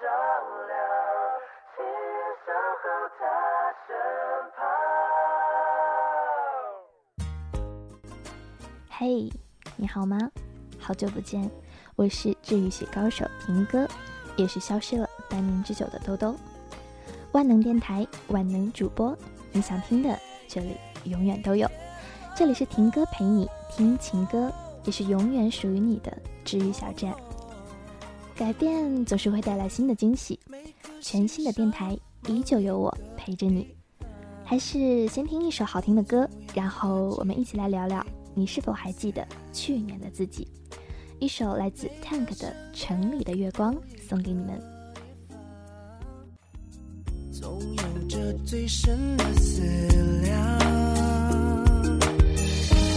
照亮，轻声候他身旁嘿，你好吗？好久不见，我是治愈系高手婷哥，也是消失了半年之久的兜兜。万能电台，万能主播，你想听的这里永远都有。这里是婷哥陪你听情歌，也是永远属于你的治愈小站。改变总是会带来新的惊喜，全新的电台依旧有我陪着你。还是先听一首好听的歌，然后我们一起来聊聊。你是否还记得去年的自己？一首来自 Tank 的《城里的月光》送给你们。总有着最深的思量，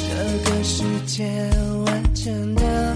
这个世界万千的，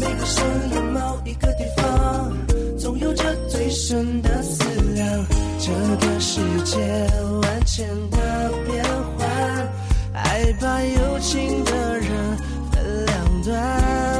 每个深夜某一个地方，总有着最深的思量。这个世界万千的变幻，爱把有情的人分两端。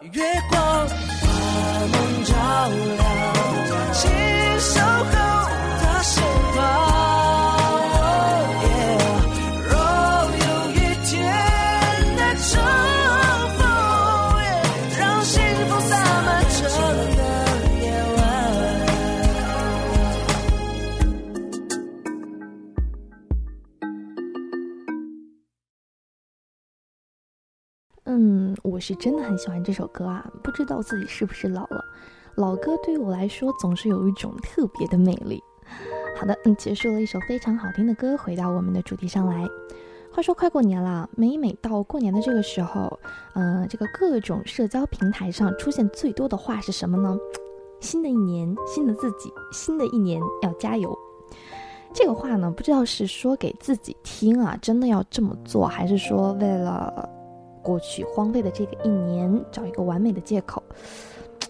月是真的很喜欢这首歌啊，不知道自己是不是老了。老歌对于我来说总是有一种特别的魅力。好的，嗯，结束了一首非常好听的歌，回到我们的主题上来。话说快过年了，每每到过年的这个时候，嗯、这个各种社交平台上出现最多的话是什么呢？新的一年，新的自己，新的一年要加油。这个话呢，不知道是说给自己听啊，真的要这么做，还是说为了过去荒废的这个一年找一个完美的借口？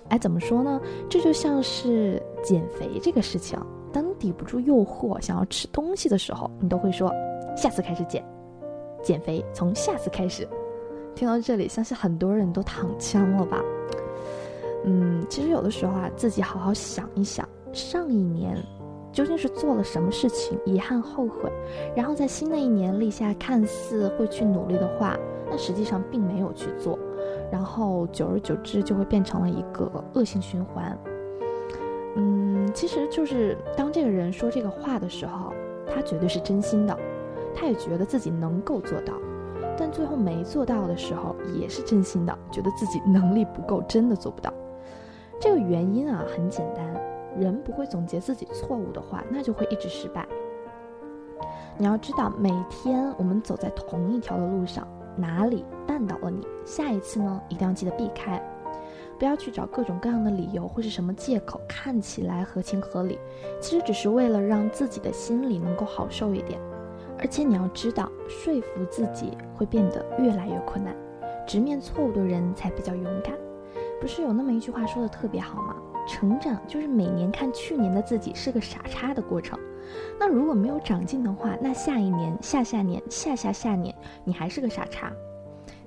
哎，怎么说呢？这就像是减肥这个事情，当你抵不住诱惑想要吃东西的时候，你都会说下次开始减，减肥从下次开始。听到这里，相信很多人都躺枪了吧？嗯，其实有的时候啊，自己好好想一想，上一年究竟是做了什么事情，遗憾后悔，然后在新的一年立下看似会去努力的话，但实际上并没有去做，然后久而久之就会变成了一个恶性循环。嗯，其实就是当这个人说这个话的时候，他绝对是真心的，他也觉得自己能够做到。但最后没做到的时候，也是真心的，觉得自己能力不够，真的做不到。这个原因啊，很简单，人不会总结自己错误的话，那就会一直失败。你要知道，每天我们走在同一条的路上，哪里绊倒了你，下一次呢，一定要记得避开，不要去找各种各样的理由或是什么借口，看起来合情合理，其实只是为了让自己的心里能够好受一点。而且你要知道，说服自己会变得越来越困难，直面错误的人才比较勇敢。不是有那么一句话说的特别好吗？成长就是每年看去年的自己是个傻叉的过程。那如果没有长进的话，那下一年、下下年、下下下年，你还是个傻叉。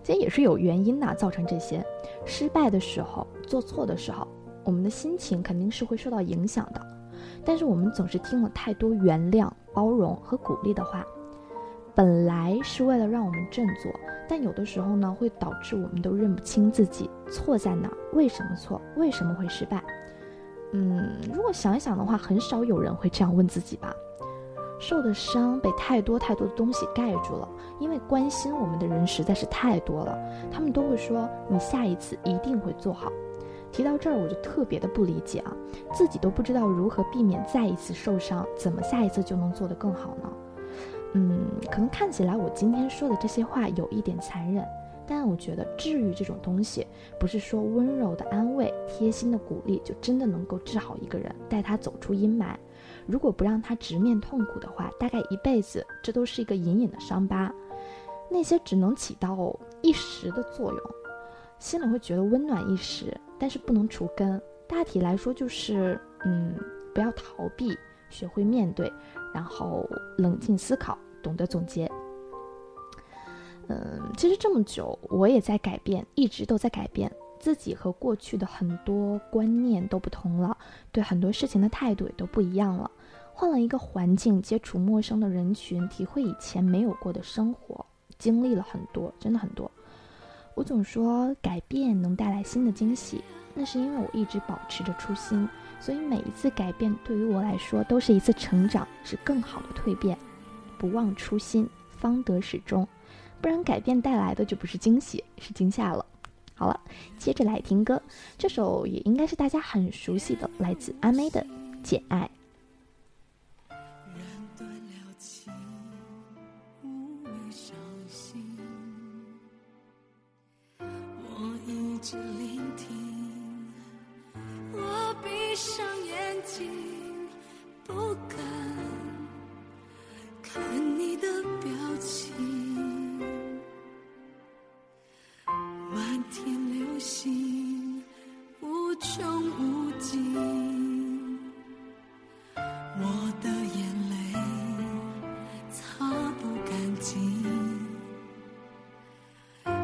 其实也是有原因的，造成这些失败的时候、做错的时候，我们的心情肯定是会受到影响的。但是我们总是听了太多原谅、包容和鼓励的话。本来是为了让我们振作，但有的时候呢，会导致我们都认不清自己错在哪，为什么错，为什么会失败？嗯，如果想一想的话，很少有人会这样问自己吧。受的伤被太多太多的东西盖住了，因为关心我们的人实在是太多了，他们都会说你下一次一定会做好。提到这儿，我就特别的不理解啊，自己都不知道如何避免再一次受伤，怎么下一次就能做得更好呢？嗯，可能看起来我今天说的这些话有一点残忍，但我觉得治愈这种东西，不是说温柔的安慰、贴心的鼓励就真的能够治好一个人，带他走出阴霾。如果不让他直面痛苦的话，大概一辈子这都是一个隐隐的伤疤。那些只能起到一时的作用，心里会觉得温暖一时，但是不能除根。大体来说就是，嗯，不要逃避，学会面对，然后冷静思考。懂得总结，嗯，其实这么久我也在改变，一直都在改变自己，和过去的很多观念都不同了，对很多事情的态度也都不一样了。换了一个环境，接触陌生的人群，体会以前没有过的生活，经历了很多，真的很多。我总说改变能带来新的惊喜，那是因为我一直保持着初心，所以每一次改变对于我来说都是一次成长，是更好的蜕变。不忘初心，方得始终。不然，改变带来的就不是惊喜，是惊吓了。好了，接着来听歌。这首也应该是大家很熟悉的，来自阿妹的《简爱》。我一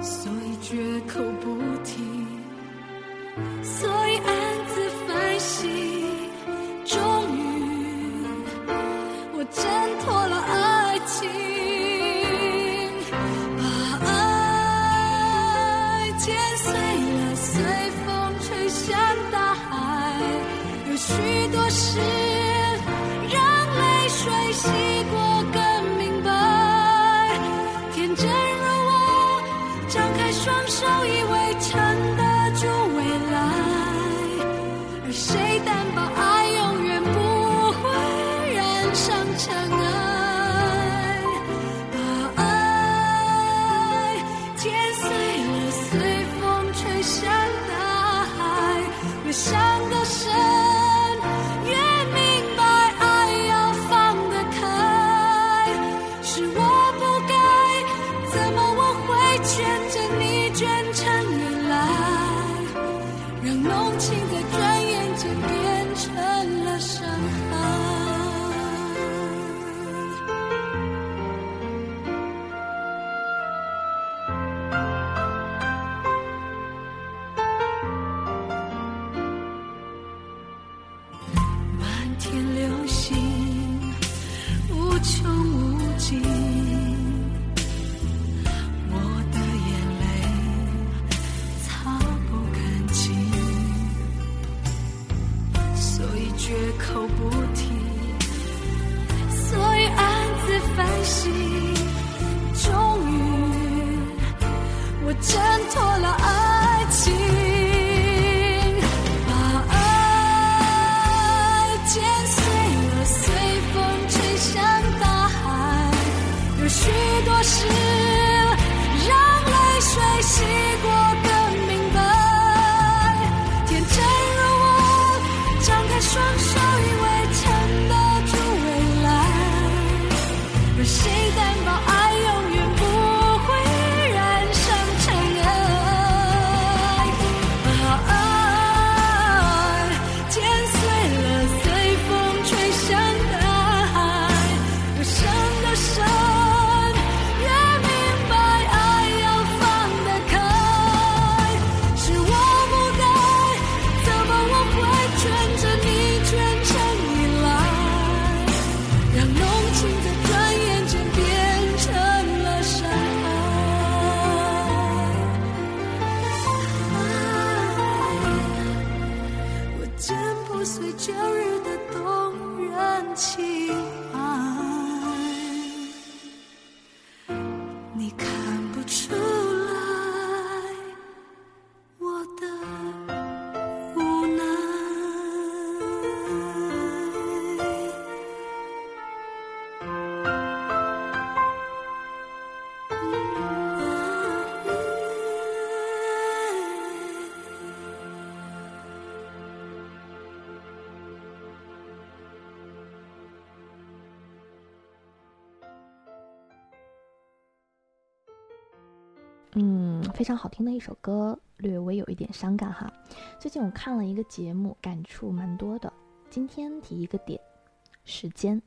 所以绝口不提所以暗自反省终于我挣脱了爱情把爱剪碎了随风吹向大海有许多事让泪水洗过。来。非常好听的一首歌，略微有一点伤感哈。最近我看了一个节目，感触蛮多的。今天提一个点，时间。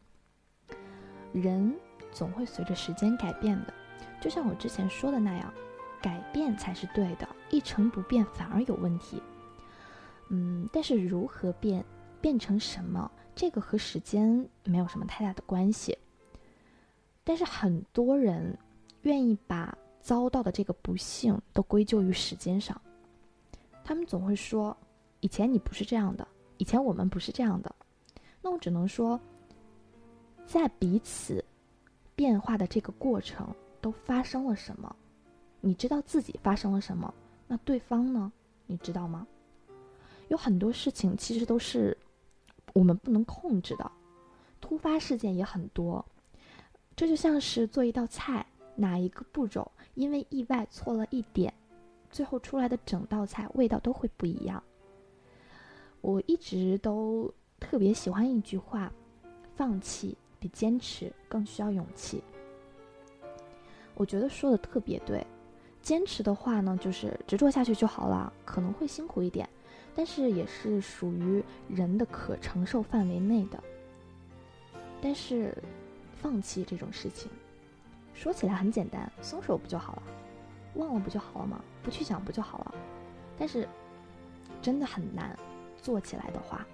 人总会随着时间改变的，就像我之前说的那样，改变才是对的，一成不变反而有问题。嗯，但是如何变，变成什么，这个和时间没有什么太大的关系。但是很多人愿意把遭到的这个不幸都归咎于时间上，他们总会说：“以前你不是这样的，以前我们不是这样的。”那我只能说，在彼此变化的这个过程都发生了什么？你知道自己发生了什么？那对方呢？你知道吗？有很多事情其实都是我们不能控制的，突发事件也很多。这就像是做一道菜，哪一个步骤因为意外错了一点，最后出来的整道菜味道都会不一样。我一直都特别喜欢一句话：放弃比坚持更需要勇气。我觉得说的特别对。坚持的话呢，就是执着下去就好了，可能会辛苦一点，但是也是属于人的可承受范围内的。但是。放弃这种事情，说起来很简单，松手不就好了？忘了不就好了吗？不去想不就好了？但是真的很难，做起来的话，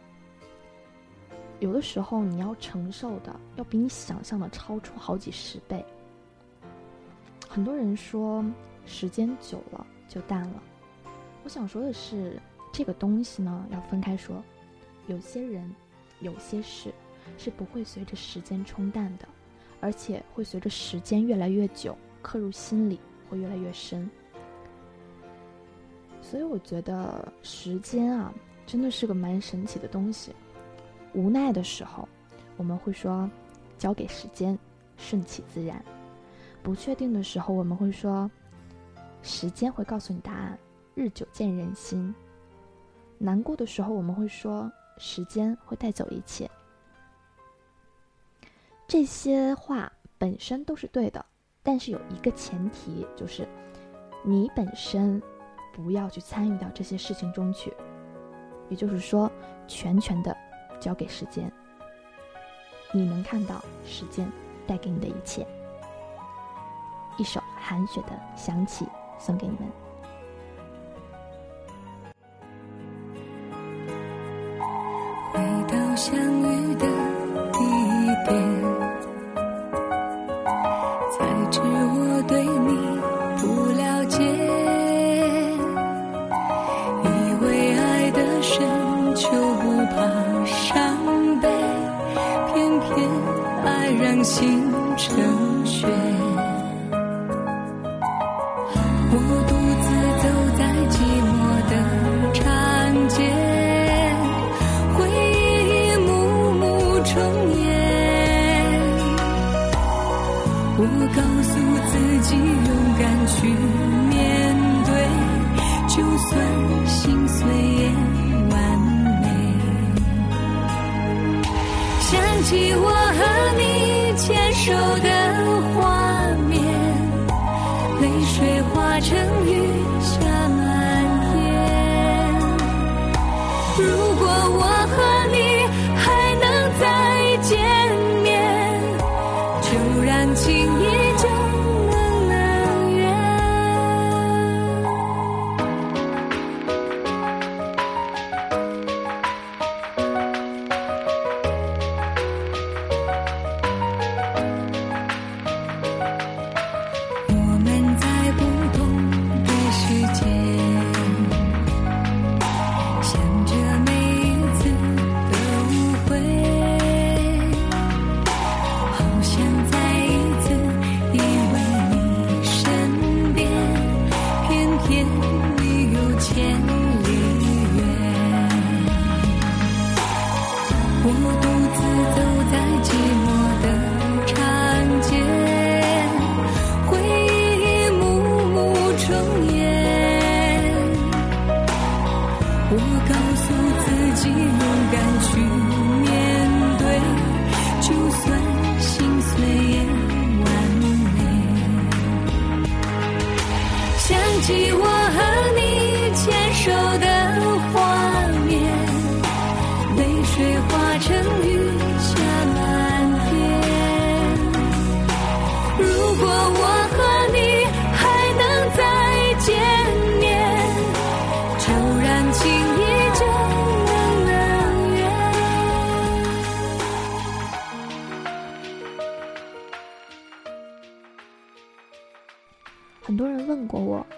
有的时候你要承受的要比你想象的超出好几十倍。很多人说时间久了就淡了，我想说的是，这个东西呢要分开说，有些人，有些事是不会随着时间冲淡的。而且会随着时间越来越久，刻入心里会越来越深。所以我觉得时间啊，真的是个蛮神奇的东西。无奈的时候，我们会说交给时间，顺其自然；不确定的时候，我们会说时间会告诉你答案，日久见人心；难过的时候，我们会说时间会带走一切。这些话本身都是对的，但是有一个前提，就是你本身不要去参与到这些事情中去，也就是说，全权的交给时间。你能看到时间带给你的一切。一首韩雪的《想起》送给你们。回到相遇的地点。不怕伤悲偏偏爱让心成雪我独自走在寂寞的长街回忆一幕幕重演我告诉自己勇敢去面对就算心碎也。起我和你牵手的画面，泪水化成雨下满天。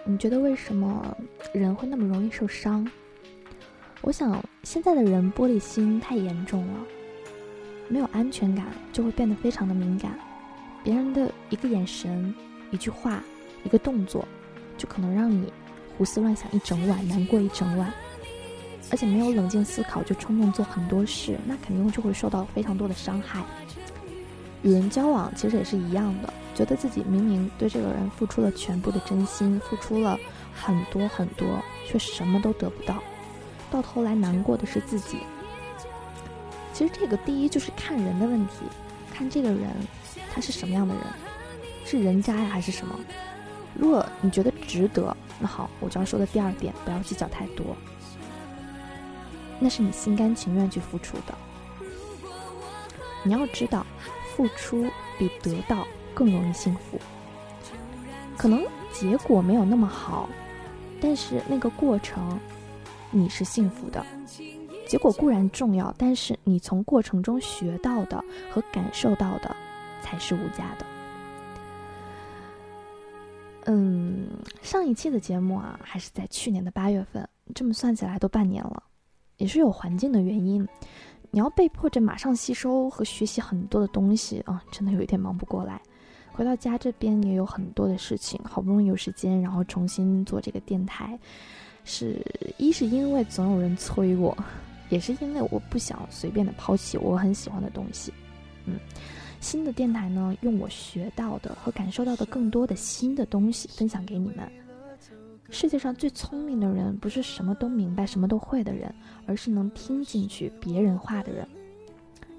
你觉得为什么人会那么容易受伤？我想现在的人玻璃心太严重了，没有安全感就会变得非常的敏感，别人的一个眼神、一句话、一个动作，就可能让你胡思乱想一整晚，难过一整晚。而且没有冷静思考就冲动做很多事，那肯定就会受到非常多的伤害。与人交往其实也是一样的，觉得自己明明对这个人付出了全部的真心，付出了很多很多，却什么都得不到，到头来难过的是自己。其实这个第一就是看人的问题，看这个人他是什么样的人，是人渣呀还是什么？如果你觉得值得，那好，我就要说的第二点，不要计较太多，那是你心甘情愿去付出的。你要知道，付出比得到更容易幸福。可能结果没有那么好，但是那个过程你是幸福的。结果固然重要，但是你从过程中学到的和感受到的才是无价的。嗯，上一期的节目啊，还是在去年的八月份，这么算起来都半年了，也是有环境的原因。你要被迫着马上吸收和学习很多的东西啊，真的有一点忙不过来。回到家这边也有很多的事情，好不容易有时间，然后重新做这个电台，是一是因为总有人催我，也是因为我不想随便的抛弃我很喜欢的东西。嗯，新的电台呢，用我学到的和感受到的更多的新的东西分享给你们。世界上最聪明的人，不是什么都明白、什么都会的人，而是能听进去别人话的人。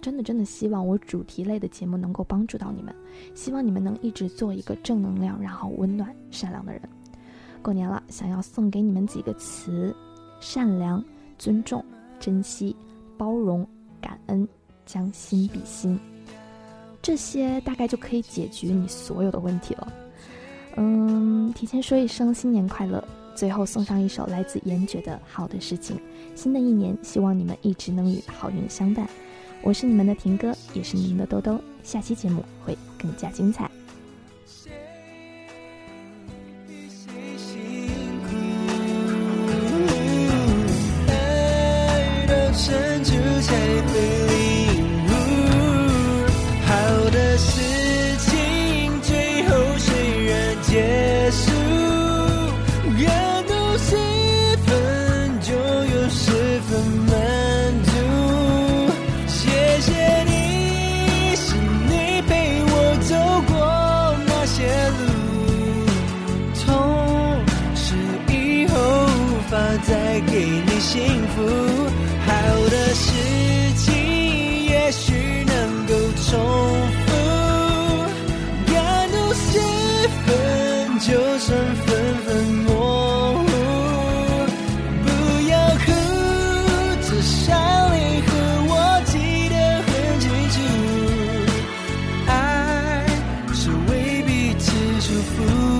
真的，真的希望我主题类的节目能够帮助到你们，希望你们能一直做一个正能量、然后温暖、善良的人。过年了，想要送给你们几个词：善良、尊重、珍惜、包容、感恩、将心比心。这些大概就可以解决你所有的问题了。嗯，提前说一声新年快乐。最后送上一首来自严爵的《好的事情》。新的一年，希望你们一直能与好运相伴。我是你们的婷哥，也是你们的兜兜。下期节目会更加精彩。树。food.